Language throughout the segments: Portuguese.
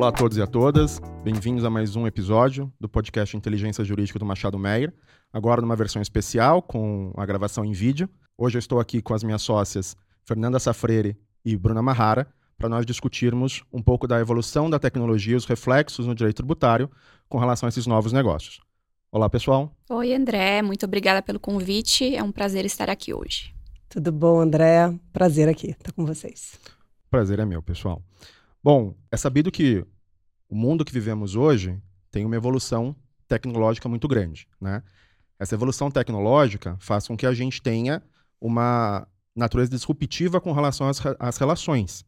Olá a todos e a todas, bem-vindos a mais um episódio do podcast Inteligência Jurídica do Machado Meyer, agora numa versão especial com a gravação em vídeo. Hoje eu estou aqui com as minhas sócias Fernanda Safreri e Bruna Mahara para nós discutirmos um pouco da evolução da tecnologia e os reflexos no direito tributário com relação a esses novos negócios. Olá, pessoal. Oi, André. Muito obrigada pelo convite. É um prazer estar aqui hoje. Tudo bom, André? Prazer aqui estar com vocês. Prazer é meu, pessoal. Bom, é sabido que o mundo que vivemos hoje tem uma evolução tecnológica muito grande, né? Essa evolução tecnológica faz com que a gente tenha uma natureza disruptiva com relação às, às relações,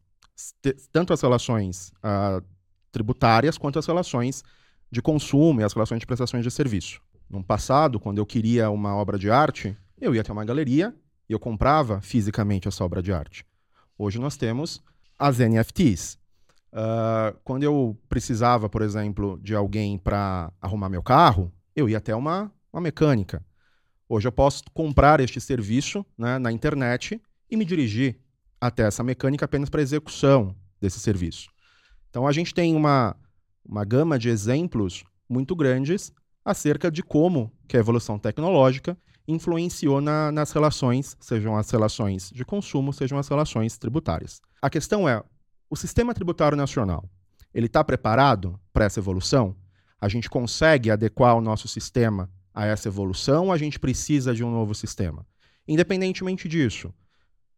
tanto as relações uh, tributárias quanto as relações de consumo e as relações de prestações de serviço. No passado, quando eu queria uma obra de arte, eu ia até uma galeria e eu comprava fisicamente essa obra de arte. Hoje nós temos as NFTs. Uh, quando eu precisava, por exemplo, de alguém para arrumar meu carro, eu ia até uma, uma mecânica. Hoje eu posso comprar este serviço né, na internet e me dirigir até essa mecânica apenas para execução desse serviço. Então a gente tem uma, uma gama de exemplos muito grandes acerca de como que a evolução tecnológica influenciou na, nas relações, sejam as relações de consumo, sejam as relações tributárias. A questão é, o sistema tributário nacional, ele está preparado para essa evolução? A gente consegue adequar o nosso sistema a essa evolução ou a gente precisa de um novo sistema? Independentemente disso,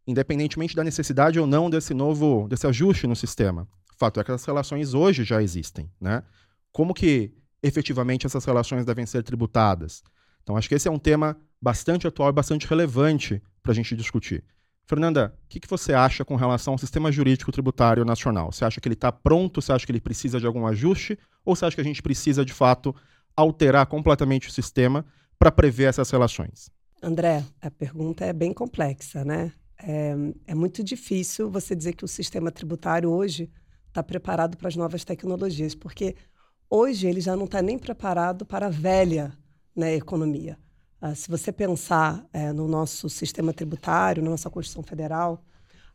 independentemente da necessidade ou não desse novo, desse ajuste no sistema, o fato é que as relações hoje já existem, né? Como que efetivamente essas relações devem ser tributadas? Então, acho que esse é um tema bastante atual e bastante relevante para a gente discutir. Fernanda, o que, que, você acha com relação ao sistema jurídico tributário nacional? Você acha que ele está pronto? Você acha que ele precisa de algum ajuste? Ou você acha que a gente precisa, de fato, alterar completamente o sistema para prever essas relações? André, a pergunta é bem complexa, né? É, é muito difícil você dizer que o sistema tributário hoje está preparado para as novas tecnologias, porque hoje ele já não está nem preparado para a velha né, economia. Uh, se você pensar é, no nosso sistema tributário, na nossa Constituição Federal,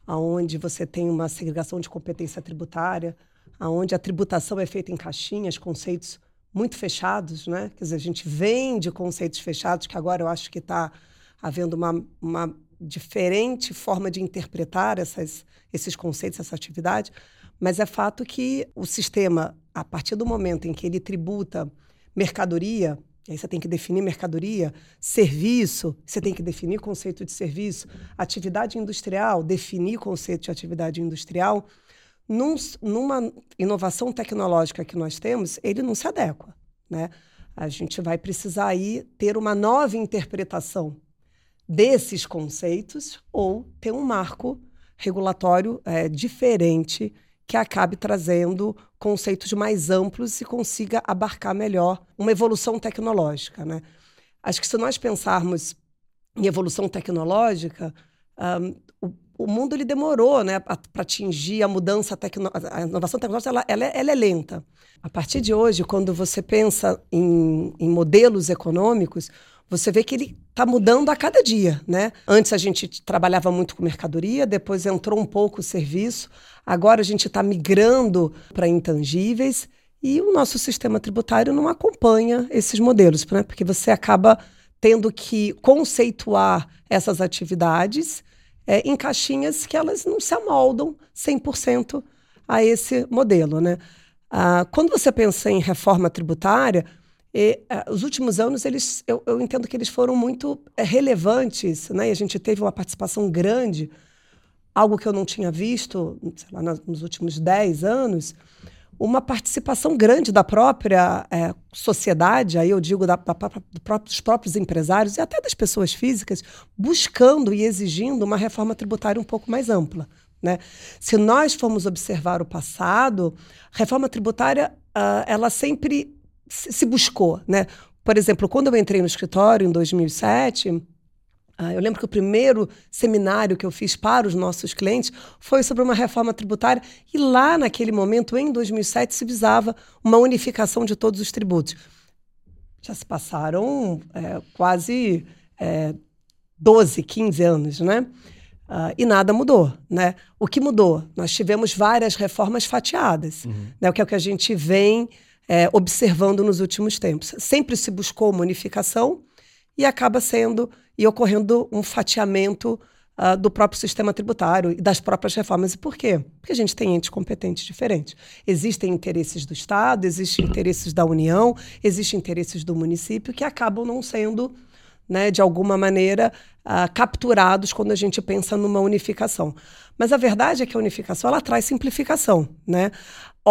aonde você tem uma segregação de competência tributária, aonde a tributação é feita em caixinhas, conceitos muito fechados, né? Quer dizer, a gente vem de conceitos fechados, que agora eu acho que está havendo uma, uma diferente forma de interpretar essas, esses conceitos, essa atividade, mas é fato que o sistema, a partir do momento em que ele tributa mercadoria, aí você tem que definir mercadoria, serviço, você tem que definir conceito de serviço, atividade industrial, definir conceito de atividade industrial. Num, numa inovação tecnológica que nós temos, ele não se adequa. Né? A gente vai precisar aí ter uma nova interpretação desses conceitos ou ter um marco regulatório é, diferente que acabe trazendo conceitos mais amplos e consiga abarcar melhor uma evolução tecnológica. Né? Acho que se nós pensarmos em evolução tecnológica, um, o, o, mundo ele demorou né, para atingir a mudança tecnológica. A inovação tecnológica ela, ela, é, ela, é, lenta. A partir de hoje, quando você pensa em, em modelos econômicos, você vê que ele está mudando a cada dia, né? Antes a gente trabalhava muito com mercadoria, depois entrou um pouco o serviço, agora a gente está migrando para intangíveis e o nosso sistema tributário não acompanha esses modelos, né? Porque você acaba tendo que conceituar essas atividades é, em caixinhas que elas não se amoldam 100% a esse modelo, né? Ah, quando você pensa em reforma tributária, e, uh, os últimos anos, eles, eu, eu, entendo que eles foram muito é, relevantes, né? E a gente teve uma participação grande, algo que eu não tinha visto lá, nos últimos 10 anos, uma participação grande da própria é, sociedade, aí eu digo da, da, dos próprios empresários e até das pessoas físicas, buscando e exigindo uma reforma tributária um pouco mais ampla. Né? Se nós formos observar o passado, reforma tributária uh, ela sempre se buscou, né? Por exemplo, quando eu entrei no escritório em 2007, ah, eu lembro que o primeiro seminário que eu fiz para os nossos clientes foi sobre uma reforma tributária e lá naquele momento, em 2007, se visava uma unificação de todos os tributos. Já se passaram é, quase é, 12, 15 anos, né? Uh, e nada mudou, né? O que mudou? Nós tivemos várias reformas fatiadas, uhum. né? O que é o que a gente vem é, observando nos últimos tempos. Sempre se buscou uma unificação e acaba sendo e ocorrendo um fatiamento uh, do próprio sistema tributário e das próprias reformas. E por quê? Porque a gente tem entes competentes diferentes. Existem interesses do Estado, existem interesses da União, existem interesses do município que acabam não sendo né, de alguma maneira, uh, capturados quando a gente pensa numa unificação. Mas a verdade é que a unificação ela traz simplificação. Né?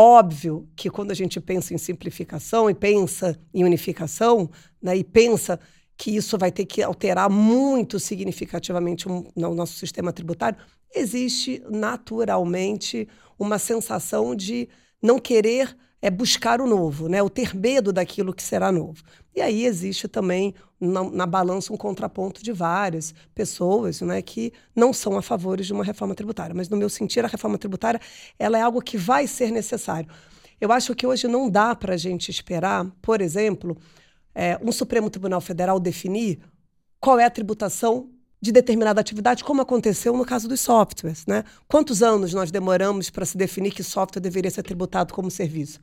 Óbvio que quando a gente pensa em simplificação e pensa em unificação, né, e pensa que isso vai ter que alterar muito significativamente o no nosso sistema tributário, existe naturalmente uma sensação de não querer é buscar o novo, né? o ter medo daquilo que será novo. E aí existe também na, na, balança um contraponto de várias pessoas né, que não são a favor de uma reforma tributária. Mas, no meu sentir, a reforma tributária ela é algo que vai ser necessário. Eu acho que hoje não dá para a gente esperar, por exemplo, é, um Supremo Tribunal Federal definir qual é a tributação de determinada atividade, como aconteceu no caso dos softwares. Né? Quantos anos nós demoramos para se definir que software deveria ser tributado como serviço?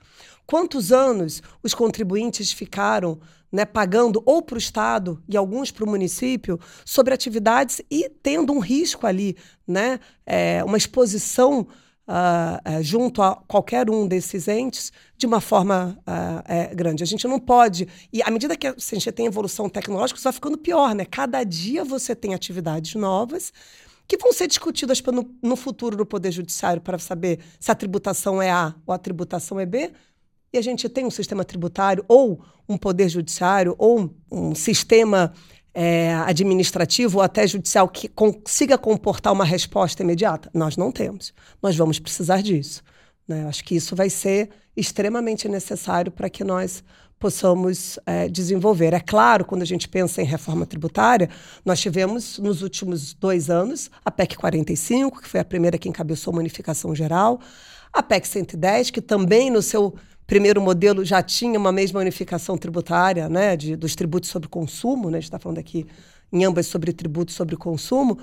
Quantos anos os contribuintes ficaram né, pagando ou para o Estado e alguns para o município sobre atividades e tendo um risco ali, né, é, uma exposição uh, junto a qualquer um desses entes de uma forma uh, grande. A gente não pode. E à medida que a gente tem evolução tecnológica, isso vai ficando pior, né? Cada dia você tem atividades novas que vão ser discutidas no, no futuro do Poder Judiciário para saber se a tributação é A ou a tributação é B. E a gente tem um sistema tributário, ou um Poder Judiciário, ou um sistema é, administrativo ou até judicial que consiga comportar uma resposta imediata? Nós não temos. Nós vamos precisar disso. Né? Acho que isso vai ser extremamente necessário para que nós possamos é, desenvolver. É claro, quando a gente pensa em reforma tributária, nós tivemos nos últimos dois anos a PEC 45, que foi a primeira que encabeçou a unificação geral, a PEC 110, que também no seu primeiro modelo já tinha uma mesma unificação tributária, né, de, dos tributos sobre consumo, né, a gente está falando aqui em ambas sobre tributos sobre consumo,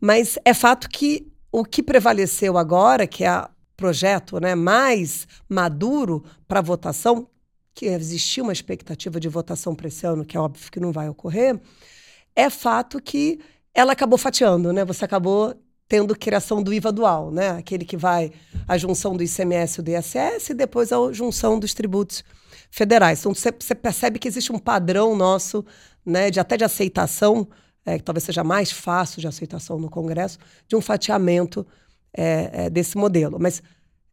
mas é fato que o que prevaleceu agora, que é o projeto né, mais maduro para votação, que existia uma expectativa de votação para esse ano, que é óbvio que não vai ocorrer, é fato que ela acabou fatiando, né? Você acabou tendo criação do IVA dual, né? Aquele que vai a junção do ICMS e do ISS e depois a junção dos tributos federais. Então você percebe que existe um padrão nosso, né, de até de aceitação, é, que talvez seja mais fácil de aceitação no Congresso, de um fatiamento é, é, desse modelo. Mas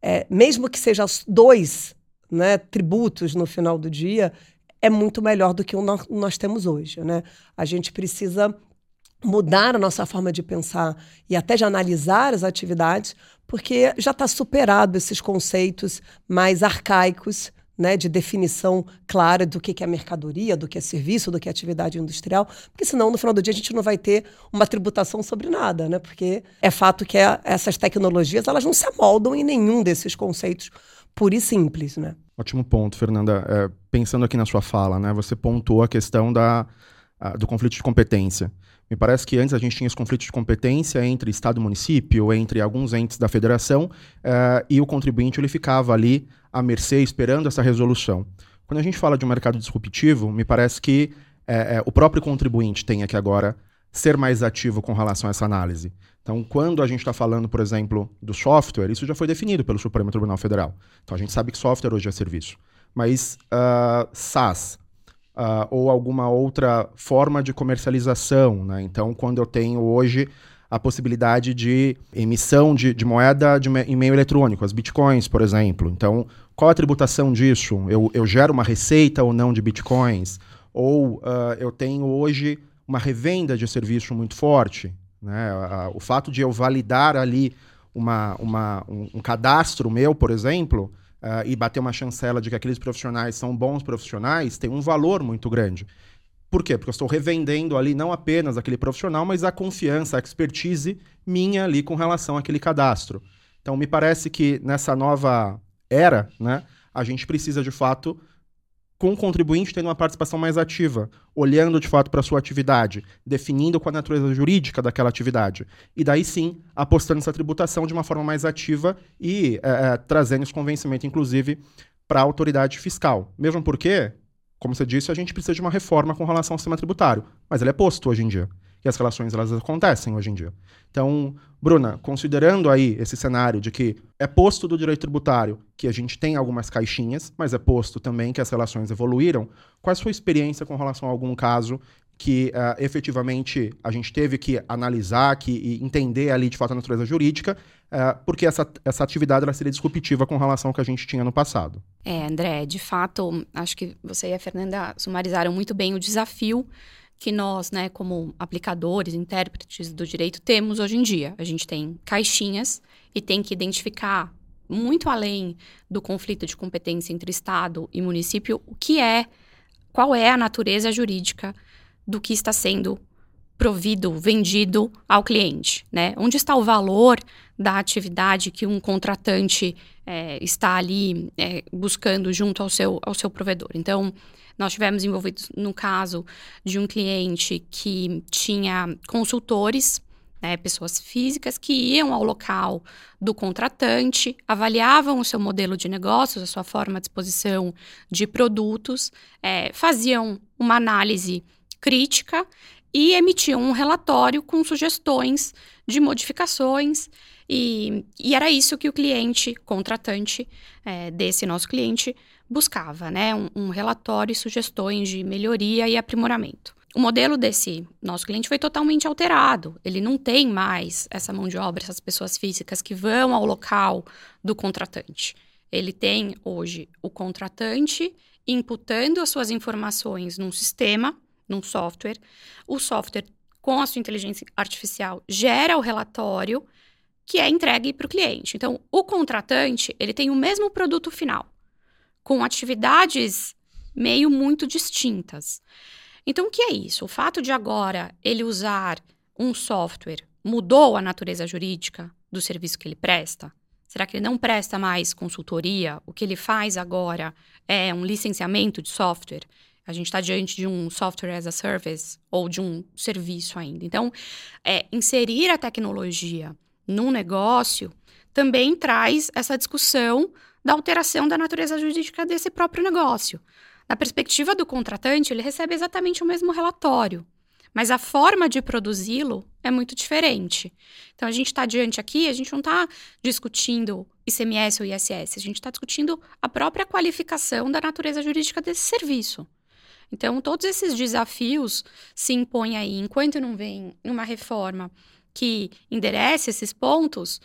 é, mesmo que seja dois né, tributos no final do dia, é muito melhor do que o nós temos hoje. Né? A gente precisa mudar a nossa forma de pensar e até de analisar as atividades, porque já está superado esses conceitos mais arcaicos né, de definição clara do que é mercadoria, do que é serviço, do que é atividade industrial, porque senão no final do dia a gente não vai ter uma tributação sobre nada, né? Porque é fato que é, essas tecnologias elas não se amoldam em nenhum desses conceitos pura e simples, né? Ótimo ponto, Fernanda. É, pensando aqui na sua fala, né, você pontuou a questão da, a, do conflito de competência. Me parece que antes a gente tinha esse conflito de competência entre Estado e município, entre alguns entes da federação, uh, e o contribuinte ele ficava ali à mercê, esperando essa resolução. Quando a gente fala de um mercado disruptivo, me parece que é, é, o próprio contribuinte tem que agora ser mais ativo com relação a essa análise. Então, quando a gente está falando, por exemplo, do software, isso já foi definido pelo Supremo Tribunal Federal. Então, a gente sabe que software hoje é serviço. Mas uh, SaaS, uh, ou alguma outra forma de comercialização. Né? Então, quando eu tenho hoje a possibilidade de emissão de, de moeda de em meio eletrônico, as bitcoins, por exemplo. Então, qual a tributação disso? Eu, eu gero uma receita ou não de bitcoins? Ou uh, eu tenho hoje uma revenda de serviço muito forte? Né? Uh, o fato de eu validar ali uma, uma, um, um cadastro meu, por exemplo, e bater uma chancela de que aqueles profissionais são bons profissionais tem um valor muito grande. Por quê? Porque eu estou revendendo ali não apenas aquele profissional, mas a confiança, a expertise minha ali com relação àquele cadastro. Então, me parece que nessa nova era, né, a gente precisa de fato com o contribuinte tendo uma participação mais ativa, olhando de fato para a sua atividade, definindo qual a natureza jurídica daquela atividade. E daí sim, apostando nessa tributação de uma forma mais ativa e é, é, trazendo esse convencimento, inclusive, para a autoridade fiscal. Mesmo porque, como você disse, a gente precisa de uma reforma com relação ao sistema tributário, mas ele é posto hoje em dia que as relações elas acontecem hoje em dia. Então, Bruna, considerando aí esse cenário de que é posto do direito tributário que a gente tem algumas caixinhas, mas é posto também que as relações evoluíram, qual é a sua experiência com relação a algum caso que uh, efetivamente a gente teve que analisar que, e entender ali de fato a natureza jurídica, uh, porque essa, essa atividade ela seria disruptiva com relação ao que a gente tinha no passado. É, André, de fato, acho que você e a Fernanda sumarizaram muito bem o desafio que nós, né, como aplicadores, intérpretes do direito, temos hoje em dia. A gente tem caixinhas e tem que identificar, muito além do conflito de competência entre Estado e município, o que é, qual é a natureza jurídica do que está sendo provido, vendido ao cliente, né? Onde está o valor da atividade que um contratante é, está ali é, buscando junto ao seu, ao seu provedor. Então, nós tivemos envolvidos no caso de um cliente que tinha consultores, né, pessoas físicas que iam ao local do contratante, avaliavam o seu modelo de negócios, a sua forma de exposição de produtos, é, faziam uma análise crítica e emitiam um relatório com sugestões de modificações. E, e era isso que o cliente, contratante é, desse nosso cliente, buscava, né? Um, um relatório e sugestões de melhoria e aprimoramento. O modelo desse nosso cliente foi totalmente alterado. Ele não tem mais essa mão de obra, essas pessoas físicas que vão ao local do contratante. Ele tem hoje o contratante imputando as suas informações num sistema, num software. O software, com a sua inteligência artificial, gera o relatório que é entregue para o cliente. Então, o contratante ele tem o mesmo produto final com atividades meio muito distintas. Então, o que é isso? O fato de agora ele usar um software mudou a natureza jurídica do serviço que ele presta? Será que ele não presta mais consultoria? O que ele faz agora é um licenciamento de software? A gente está diante de um software as a service ou de um serviço ainda. Então, é, inserir a tecnologia num negócio também traz essa discussão da alteração da natureza jurídica desse próprio negócio. Na perspectiva do contratante, ele recebe exatamente o mesmo relatório, mas a forma de produzi-lo é muito diferente. Então, a gente está diante aqui, a gente não está discutindo ICMS ou ISS, a gente está discutindo a própria qualificação da natureza jurídica desse serviço. Então, todos esses desafios se impõem aí. Enquanto não vem uma reforma que enderece esses pontos,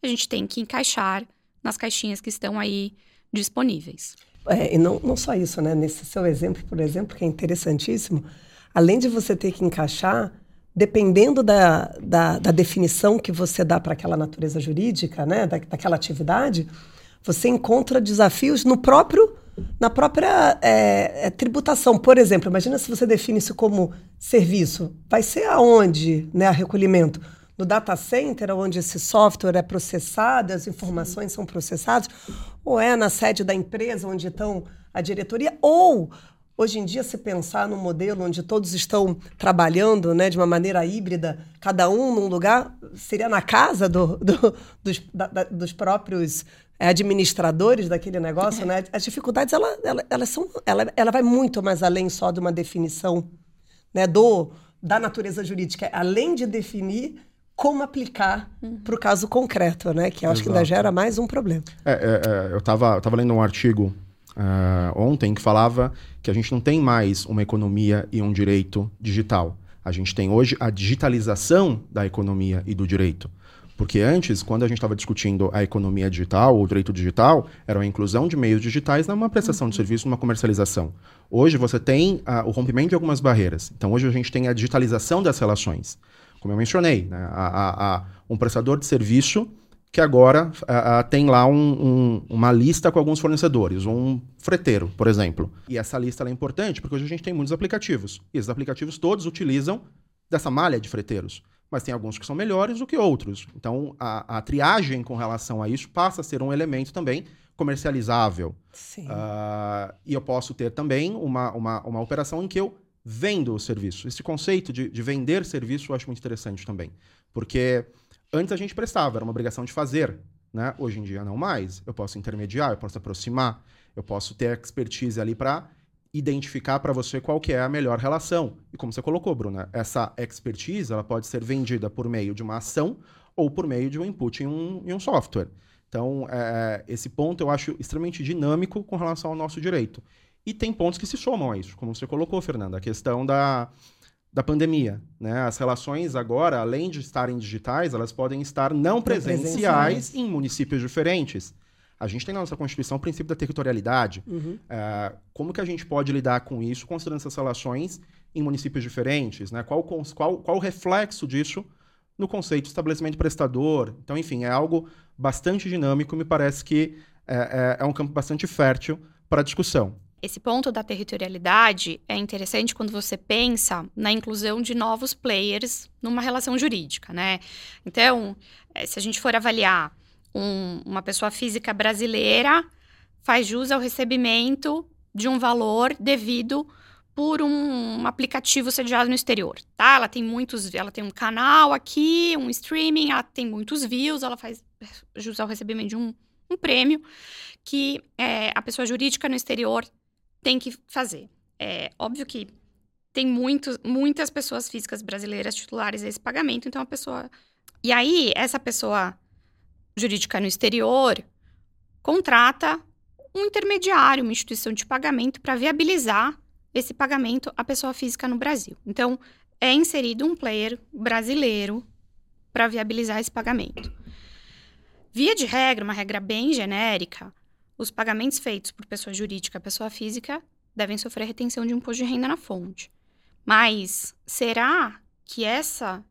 a gente tem que encaixar nas caixinhas que estão aí disponíveis. É, e não, não só isso, né? Nesse seu exemplo, por exemplo, que é interessantíssimo, além de você ter que encaixar, dependendo da, da, da definição que você dá para aquela natureza jurídica, né? Da, daquela atividade, você encontra desafios no próprio na própria é, é, tributação. Por exemplo, imagina se você define isso como serviço. Vai ser aonde né, a recolhimento? no data center, onde esse software é processado, as informações são processadas, ou é na sede da empresa onde estão a diretoria, ou hoje em dia se pensar num modelo onde todos estão trabalhando né, de uma maneira híbrida, cada um num lugar, seria na casa do, do, dos, da, da, dos próprios administradores daquele negócio, né? As dificuldades, ela, ela, elas são, ela, ela vai muito mais além só de uma definição né, do, da natureza jurídica. Além de definir, como aplicar para o caso concreto, né? Que eu acho Exato. que ainda gera mais um problema. É, é, é eu estava tava lendo um artigo uh, ontem que falava que a gente não tem mais uma economia e um direito digital. A gente tem hoje a digitalização da economia e do direito. Porque antes, quando a gente estava discutindo a economia digital o direito digital, era a inclusão de meios digitais numa prestação de uhum. serviço, numa comercialização. Hoje você tem uh, o rompimento de algumas barreiras. Então hoje a gente tem a digitalização das relações como eu mencionei, né, a, a, um prestador de serviço que agora a, tem lá um, um, uma lista com alguns fornecedores, um freteiro, por exemplo. E essa lista é importante porque hoje a gente tem muitos aplicativos. E esses aplicativos todos utilizam dessa malha de freteiros. Mas tem alguns que são melhores do que outros. Então, a, a triagem com relação a isso passa a ser um elemento também comercializável. Sim. Uh, e eu posso ter também uma, uma, uma operação em que eu vendo o serviço. Esse conceito de, de vender serviço eu acho muito interessante também. Porque antes a gente prestava, era uma obrigação de fazer. Né? Hoje em dia não mais. Eu posso intermediar, eu posso aproximar, eu posso ter expertise ali para identificar para você qual que é a melhor relação. E como você colocou, Bruna, essa expertise ela pode ser vendida por meio de uma ação ou por meio de um input em um, em um software. Então, é, esse ponto eu acho extremamente dinâmico com relação ao nosso direito. E tem pontos que se somam a isso, como você colocou, Fernanda, a questão da, da pandemia. Né? As relações agora, além de estarem digitais, elas podem estar não presenciais, presenciais. em municípios diferentes. A gente tem na nossa Constituição o princípio da territorialidade. Uhum. Uh, como que a gente pode lidar com isso, considerando essas relações em municípios diferentes? Né? Qual, qual, qual o reflexo disso no conceito de estabelecimento prestador? Então, enfim, é algo bastante dinâmico. Me parece que é, é, é um campo bastante fértil para discussão. Esse ponto da territorialidade é interessante quando você pensa na inclusão de novos players numa relação jurídica, né? Então, eh, se a gente for avaliar um, uma pessoa física brasileira faz jus ao recebimento de um valor devido por um, aplicativo sediado no exterior, tá? Ela tem muitos, ela tem um canal aqui, um streaming, ela tem muitos views, ela faz jus ao recebimento de um, um prêmio que é, a pessoa jurídica no exterior tem que fazer. É óbvio que tem muitos, muitas pessoas físicas brasileiras titulares desse pagamento, então a pessoa. E aí, essa pessoa jurídica no exterior contrata um intermediário, uma instituição de pagamento para viabilizar esse pagamento à pessoa física no Brasil. Então, é inserido um player brasileiro para viabilizar esse pagamento. Via de regra, uma regra bem genérica, os pagamentos feitos por pessoa jurídica a pessoa física devem sofrer retenção de imposto de renda na fonte. Mas será que essa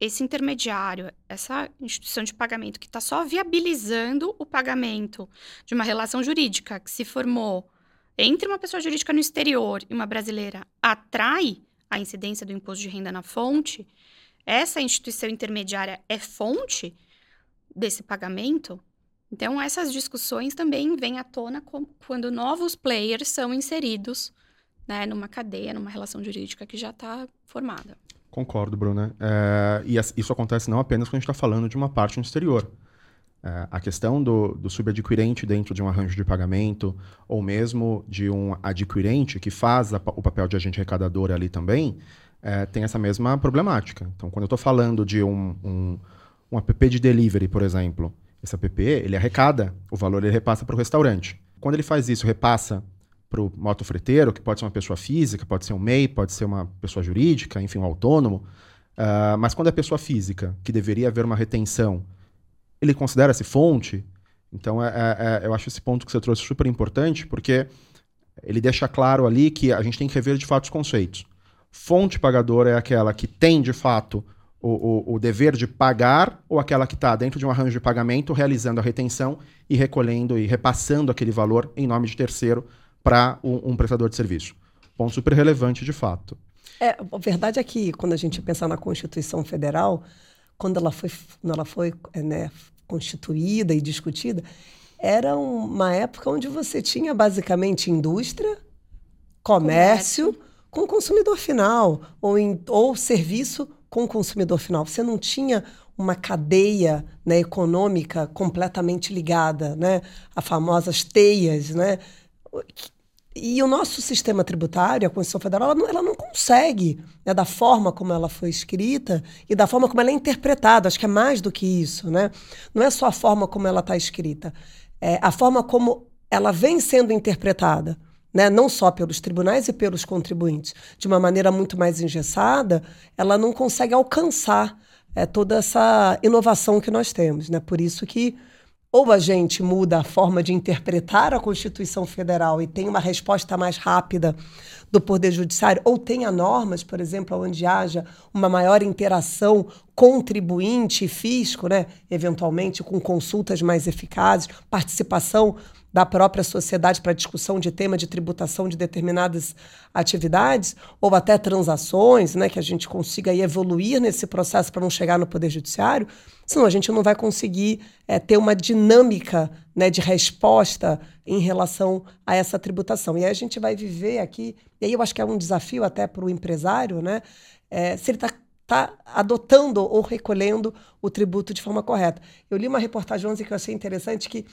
esse intermediário, essa instituição de pagamento que está só viabilizando o pagamento de uma relação jurídica que se formou entre uma pessoa jurídica no exterior e uma brasileira, atrai a incidência do imposto de renda na fonte, essa instituição intermediária é fonte desse pagamento? Então, essas discussões também vêm à tona quando novos players são inseridos né, numa cadeia, numa relação jurídica que já está formada. Concordo, Bruna. É, e isso acontece não apenas quando a gente está falando de uma parte no exterior. É, a questão do, do subadquirente dentro de um arranjo de pagamento, ou mesmo de um adquirente que faz a, o papel de agente arrecadador ali também, é, tem essa mesma problemática. Então, quando eu estou falando de um, um, um app de delivery, por exemplo, esse app ele arrecada, o valor ele repassa para o restaurante. Quando ele faz isso, repassa para o motofreteiro, que pode ser uma pessoa física, pode ser um MEI, pode ser uma pessoa jurídica, enfim, um autônomo. Uh, mas quando é pessoa física, que deveria haver uma retenção, ele considera-se fonte. Então, é, é, é, eu acho esse ponto que você trouxe super importante, porque ele deixa claro ali que a gente tem que rever de fato os conceitos. Fonte pagadora é aquela que tem, de fato, o, o, o dever de pagar ou aquela que está dentro de um arranjo de pagamento realizando a retenção e recolhendo e repassando aquele valor em nome de terceiro para um, um, prestador de serviço. Ponto super relevante de fato. É, a verdade é que quando a gente pensa na Constituição Federal, quando ela foi, quando ela foi é, né, constituída e discutida, era uma época onde você tinha basicamente indústria, comércio, comércio. com consumidor final, ou, em, ou serviço com consumidor final. Você não tinha uma cadeia né, econômica completamente ligada, né? As famosas teias, né? E o nosso sistema tributário, a Constituição Federal, ela não, ela não consegue, né, da forma como ela foi escrita e da forma como ela é interpretada. Acho que é mais do que isso, né? Não é só a forma como ela está escrita, é a forma como ela vem sendo interpretada. Né, não só pelos tribunais e pelos contribuintes, de uma maneira muito mais engessada, ela não consegue alcançar é, toda essa inovação que nós temos. Né? Por isso que ou a gente muda a forma de interpretar a Constituição Federal e tem uma resposta mais rápida do Poder Judiciário, ou tenha normas, por exemplo, onde haja uma maior interação contribuinte fisco, né, eventualmente com consultas mais eficazes, participação da própria sociedade para discussão de tema de tributação de determinadas atividades, ou até transações, né, que a gente consiga evoluir nesse processo para não chegar no Poder Judiciário, senão a gente não vai conseguir é, ter uma dinâmica né, de resposta em relação a essa tributação. E aí a gente vai viver aqui, e aí eu acho que é um desafio até para o empresário, né, é, se ele está tá adotando ou recolhendo o tributo de forma correta. Eu li uma reportagem ontem que eu achei interessante que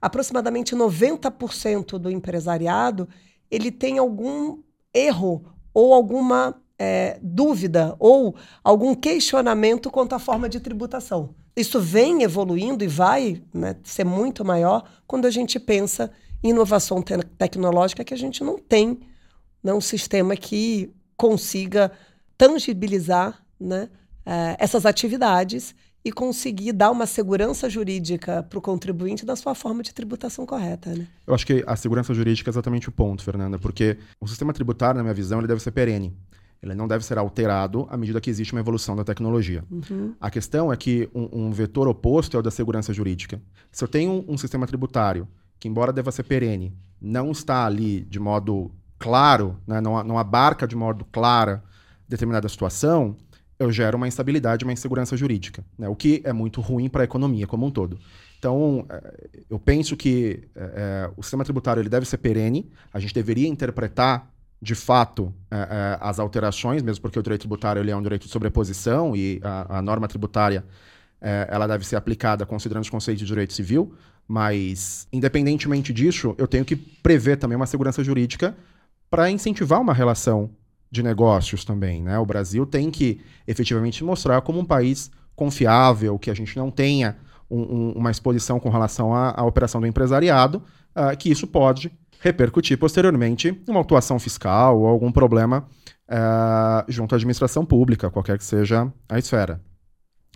aproximadamente 90% do empresariado ele tem algum erro ou alguma é, dúvida ou algum questionamento quanto à forma de tributação. Isso vem evoluindo e vai né, ser muito maior quando a gente pensa em inovação te tecnológica que a gente não tem né, um sistema que consiga tangibilizar né, é, essas atividades e conseguir dar uma segurança jurídica para o contribuinte da sua forma de tributação correta. Né? Eu acho que a segurança jurídica é exatamente o ponto, Fernanda, porque o sistema tributário, na minha visão, ele deve ser perene. Ele não deve ser alterado à medida que existe uma evolução da tecnologia. Uhum. A questão é que um, um, vetor oposto é o da segurança jurídica. Se eu tenho um, um sistema tributário que, embora deva ser perene, não está ali de modo claro, né, não, não abarca de modo clara determinada situação, eu gero uma instabilidade, uma insegurança jurídica, né? o que é muito ruim para a economia como um todo. Então, é, eu penso que é, o sistema tributário ele deve ser perene, a gente deveria interpretar de fato é, as alterações, mesmo porque o direito tributário ele é um direito de sobreposição e a, a norma tributária ela deve ser aplicada considerando os conceitos de direito civil, mas independentemente disso, eu tenho que prever também uma segurança jurídica para incentivar uma relação de negócios também. Né? O Brasil tem que efetivamente mostrar como um país confiável, que a gente não tenha um, um, uma exposição com relação à, à operação do empresariado, uh, que isso pode repercutir posteriormente uma atuação fiscal ou algum problema uh, junto à administração pública, qualquer que seja a esfera.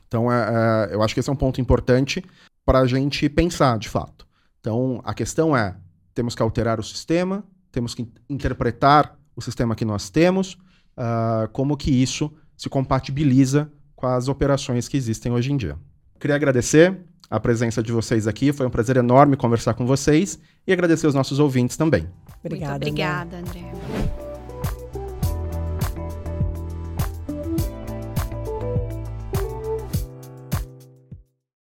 Então, uh, eu acho que esse é um ponto importante para a gente pensar, de fato. Então, a questão é: temos que alterar o sistema, temos que interpretar o sistema que nós temos, uh, como que isso se compatibiliza com as operações que existem hoje em dia. Queria agradecer a presença de vocês aqui, foi um prazer enorme conversar com vocês e agradecer aos nossos ouvintes também. Obrigada. Muito obrigada, André. André.